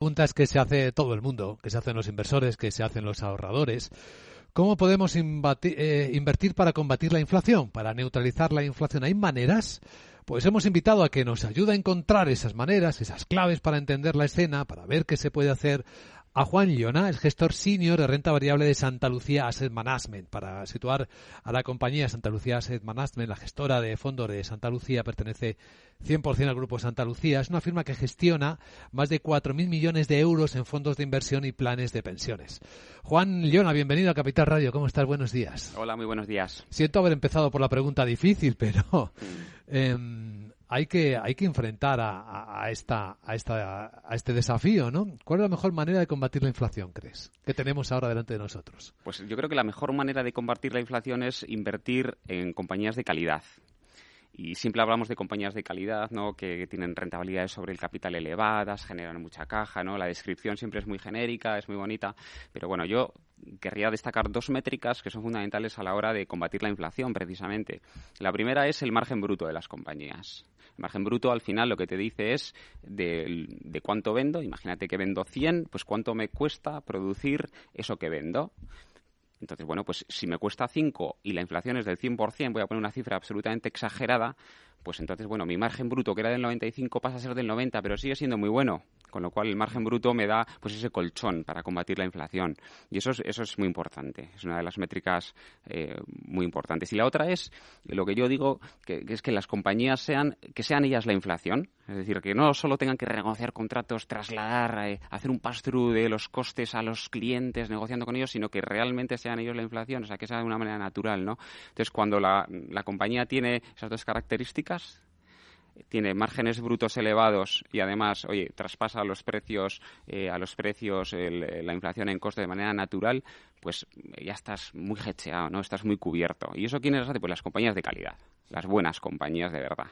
preguntas que se hace todo el mundo, que se hacen los inversores, que se hacen los ahorradores. ¿Cómo podemos eh, invertir para combatir la inflación, para neutralizar la inflación? ¿Hay maneras? Pues hemos invitado a que nos ayude a encontrar esas maneras, esas claves para entender la escena, para ver qué se puede hacer a Juan Llona, el gestor senior de renta variable de Santa Lucía Asset Management. Para situar a la compañía Santa Lucía Asset Management, la gestora de fondos de Santa Lucía pertenece 100% al grupo Santa Lucía. Es una firma que gestiona más de 4.000 millones de euros en fondos de inversión y planes de pensiones. Juan Llona, bienvenido a Capital Radio. ¿Cómo estás? Buenos días. Hola, muy buenos días. Siento haber empezado por la pregunta difícil, pero... Em, hay que, hay que enfrentar a, esta, a, esta, a este desafío, ¿no? ¿Cuál es la mejor manera de combatir la inflación, crees? que tenemos ahora delante de nosotros? Pues yo creo que la mejor manera de combatir la inflación es invertir en compañías de calidad. Y siempre hablamos de compañías de calidad, ¿no? Que tienen rentabilidades sobre el capital elevadas, generan mucha caja, ¿no? La descripción siempre es muy genérica, es muy bonita. Pero bueno, yo querría destacar dos métricas que son fundamentales a la hora de combatir la inflación, precisamente. La primera es el margen bruto de las compañías. Margen bruto al final lo que te dice es de, de, cuánto vendo. Imagínate que vendo 100, pues cuánto me cuesta producir eso que vendo. Entonces, bueno, pues si me cuesta 5 y la inflación es del 100%, voy a poner una cifra absolutamente exagerada, pues entonces, bueno, mi margen bruto, que era del 95, pasa a ser del 90, pero sigue siendo muy bueno. Con lo cual, el margen bruto me da pues ese colchón para combatir la inflación. Y eso es, eso es muy importante. Es una de las métricas eh, muy importantes. Y la otra es, lo que yo digo, que, es que las compañías sean, que sean ellas la inflación. Es decir, que no solo tengan que renegociar contratos, trasladar, eh, hacer un pass-through de los costes a los clientes negociando con ellos, sino que realmente sean ellos la inflación. O sea, que sea de una manera natural, ¿no? Entonces, cuando la, la compañía tiene esas dos características, tiene márgenes brutos elevados y además, oye, traspasa los precios, eh, a los precios la inflación en coste de manera natural, pues ya estás muy hecheado, ¿no? Estás muy cubierto. ¿Y eso quiénes hace? Pues las compañías de calidad, las buenas compañías de verdad.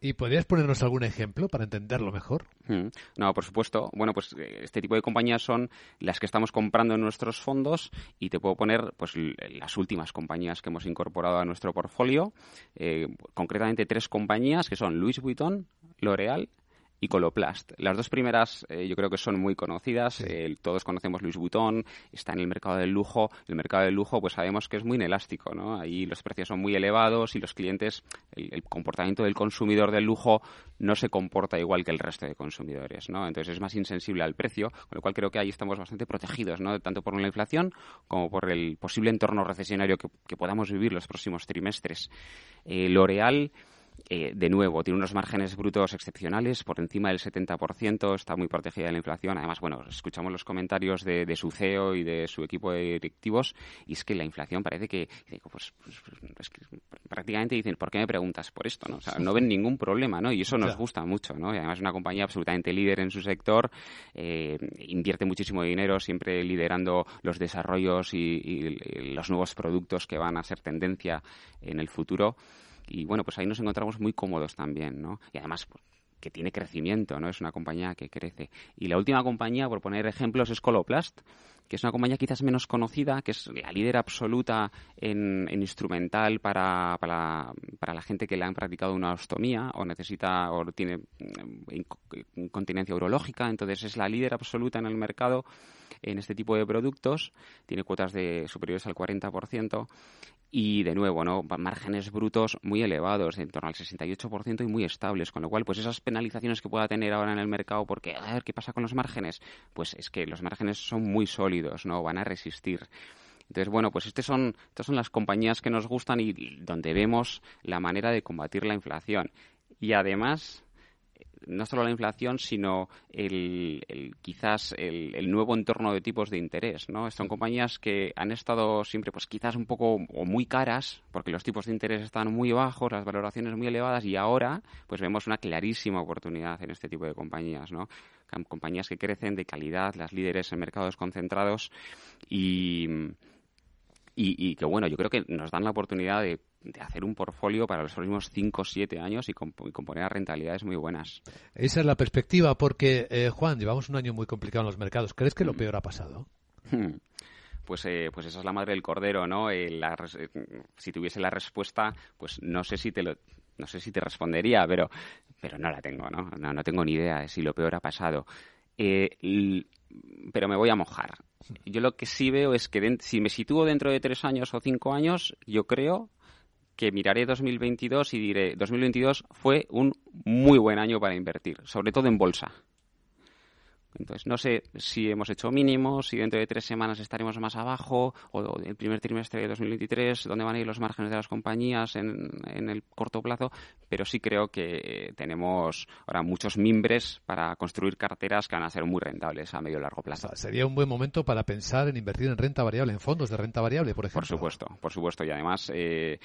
¿Y podrías ponernos algún ejemplo para entenderlo mejor? Mm. No, por supuesto. Bueno, pues eh, este tipo de compañías son las que estamos comprando en nuestros fondos y te puedo poner pues las últimas compañías que hemos incorporado a nuestro portfolio. Eh, concretamente tres compañías que son Louis Vuitton, L'Oreal y Coloplast. Las dos primeras eh, yo creo que son muy conocidas. todos conocemos Louis Vuitton, está en el mercado del lujo. El mercado del lujo, pues sabemos que es muy inelástico, ¿no? Ahí los precios son muy elevados y los clientes, el, comportamiento del consumidor del lujo no se comporta igual que el resto de consumidores, ¿no? Entonces es más insensible al precio, con lo cual creo que ahí estamos bastante protegidos, ¿no? Tanto por la inflación como por el posible entorno recesionario que, podamos vivir los próximos trimestres. Eh, L'Oreal eh, de nuevo, tiene unos márgenes brutos excepcionales, por encima del 70%, está muy protegida de la inflación. Además, bueno, escuchamos los comentarios de, su CEO y de su equipo de directivos, y es que la inflación parece que, pues, pues, pues prácticamente dicen, ¿por qué me preguntas por esto? ¿no? O sea, no ven ningún problema, ¿no? Y eso nos gusta mucho, ¿no? Y además es una compañía absolutamente líder en su sector, eh, invierte muchísimo dinero, siempre liderando los desarrollos y los nuevos productos que van a ser tendencia en el futuro y bueno, pues ahí nos encontramos muy cómodos también, ¿no? Y además pues, que tiene crecimiento, ¿no? Es una compañía que crece. Y la última compañía, por poner ejemplos, es Coloplast, que es una compañía quizás menos conocida, que es la líder absoluta en, instrumental para, para, para, la gente que le han practicado una ostomía o necesita o tiene mm, incontinencia urológica, entonces es la líder absoluta en el mercado en este tipo de productos, tiene cuotas de superiores al 40% y de nuevo, ¿no? márgenes brutos muy elevados, en torno al 68% y muy estables, con lo cual pues esas penalizaciones que pueda tener ahora en el mercado porque a ver qué pasa con los márgenes, pues es que los márgenes son muy sólidos, ¿no? Van a resistir. Entonces, bueno, pues estas son, estas son las compañías que nos gustan y donde vemos la manera de combatir la inflación. Y además, no solo la inflación, sino el, quizás el, nuevo entorno de tipos de interés, ¿no? Son compañías que han estado siempre, pues quizás un poco o muy caras, porque los tipos de interés están muy bajos, las valoraciones muy elevadas, y ahora, pues vemos una clarísima oportunidad en este tipo de compañías, ¿no? Compañías que crecen de calidad, las líderes en mercados concentrados y y, que bueno, yo creo que nos dan la oportunidad de, hacer un portfolio para los próximos 5 o 7 años y, componer a rentabilidades muy buenas. Esa es la perspectiva, porque eh, Juan, llevamos un año muy complicado en los mercados. ¿Crees que lo mm. peor ha pasado? pues, eh, pues esa es la madre del cordero, ¿no? Eh, si tuviese la respuesta, pues no sé si te lo, no sé si te respondería, pero, pero no la tengo, ¿no? ¿no? No tengo ni idea de si lo peor ha pasado Eh, pero me voy a mojar. Yo lo que sí veo es que si me sitúo dentro de tres años o cinco años, yo creo que miraré 2022 y diré, 2022 fue un muy buen año para invertir, sobre todo en bolsa. Entonces, no sé si hemos hecho mínimos, si dentro de tres semanas estaremos más abajo, o el primer trimestre de 2023, dónde van a ir los márgenes de las compañías en, el corto plazo, pero sí creo que tenemos ahora muchos mimbres para construir carteras que van a ser muy rentables a medio y largo plazo. sería un buen momento para pensar en invertir en renta variable, en fondos de renta variable, por ejemplo. Por supuesto, por supuesto. Y además, eh,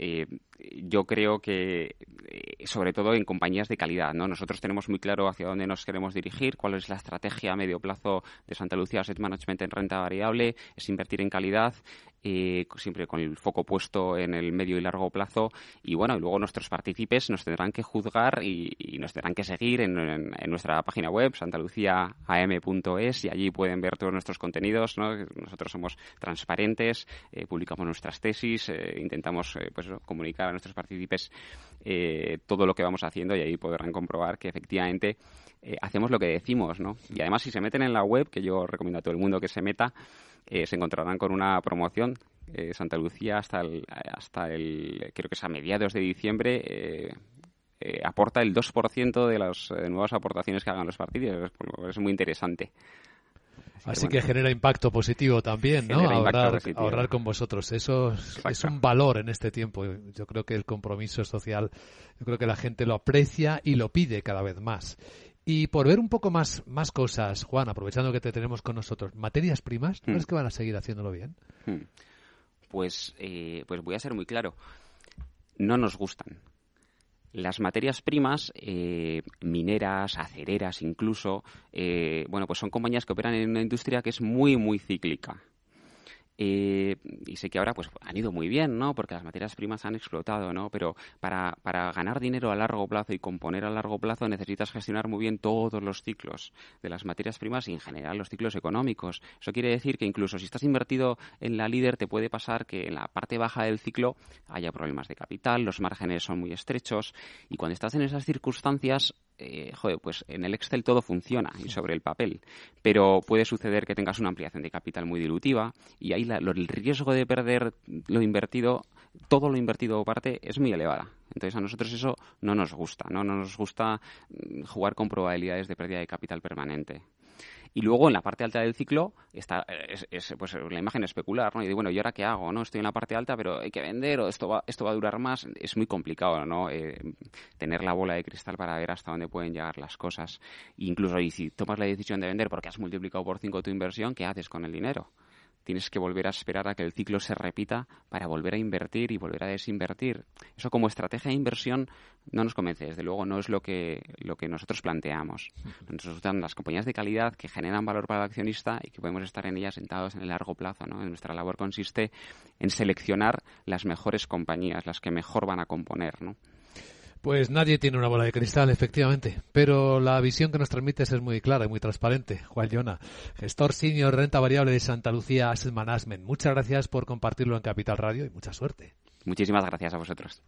eh, yo creo que, eh, sobre todo en compañías de calidad, ¿no? Nosotros tenemos muy claro hacia dónde nos queremos dirigir, cuál es la estrategia a medio plazo de Santa Lucía Asset Management en renta variable, es invertir en calidad eh, siempre con el foco puesto en el medio y largo plazo. Y bueno, y luego nuestros partícipes nos tendrán que juzgar y, nos tendrán que seguir en, nuestra página web, santaluciaam.es, y allí pueden ver todos nuestros contenidos. Nosotros somos transparentes, eh, publicamos nuestras tesis, eh, intentamos pues, comunicar a nuestros partícipes todo lo que vamos haciendo y ahí podrán comprobar que efectivamente hacemos lo que decimos. ¿no? Y además, si se meten en la web, que yo recomiendo a todo el mundo que se meta, eh, se encontrarán con una promoción. Eh, Santa Lucía hasta el, hasta el, creo que es a mediados de diciembre, eh, aporta el 2% de las nuevas aportaciones que hagan los partidos. Es muy interesante. Así, que, genera impacto positivo también, ¿no? Ahorrar, ahorrar, con vosotros. Eso es, un valor en este tiempo. Yo creo que el compromiso social, yo creo que la gente lo aprecia y lo pide cada vez más. Y por ver un poco más, más cosas, Juan, aprovechando que te tenemos con nosotros, materias primas, ¿no hmm. que van a seguir haciéndolo bien? Hmm. Pues, eh, pues voy a ser muy claro. No nos gustan. Las materias primas, eh, mineras, acereras incluso, eh, bueno, pues son compañías que operan en una industria que es muy, muy cíclica. Eh, y sé que ahora pues han ido muy bien, ¿no? Porque las materias primas han explotado, ¿no? Pero para, para ganar dinero a largo plazo y componer a largo plazo necesitas gestionar muy bien todos los ciclos de las materias primas y en general los ciclos económicos. Eso quiere decir que incluso si estás invertido en la líder te puede pasar que en la parte baja del ciclo haya problemas de capital, los márgenes son muy estrechos y cuando estás en esas circunstancias eh, joder, pues en el Excel todo funciona y sobre el papel, pero puede suceder que tengas una ampliación de capital muy dilutiva y ahí el riesgo de perder lo invertido, todo lo invertido o parte, es muy elevada. Entonces a nosotros eso no nos gusta, ¿no? No nos gusta mm, jugar con probabilidades de pérdida de capital permanente. Y luego en la parte alta del ciclo está es, pues la imagen especular, ¿no? Y de, bueno, ¿y ahora qué hago? ¿No? Estoy en la parte alta, pero hay que vender o esto va, esto va a durar más. Es muy complicado, ¿no? Eh, tener la bola de cristal para ver hasta dónde pueden llegar las cosas. incluso y si tomas la decisión de vender porque has multiplicado por cinco tu inversión, ¿qué haces con el dinero? Tienes que volver a esperar a que el ciclo se repita para volver a invertir y volver a desinvertir. Eso como estrategia de inversión no nos convence, desde luego no es lo que, lo que nosotros planteamos. Nos gustan las compañías de calidad que generan valor para el accionista y que podemos estar en ellas sentados en el largo plazo. ¿no? Nuestra labor consiste en seleccionar las mejores compañías, las que mejor van a componer. ¿no? Pues nadie tiene una bola de cristal, efectivamente, pero la visión que nos transmites es muy clara y muy transparente. Juan Llona, gestor senior renta variable de Santa Lucía Asset Management. Muchas gracias por compartirlo en Capital Radio y mucha suerte. Muchísimas gracias a vosotros.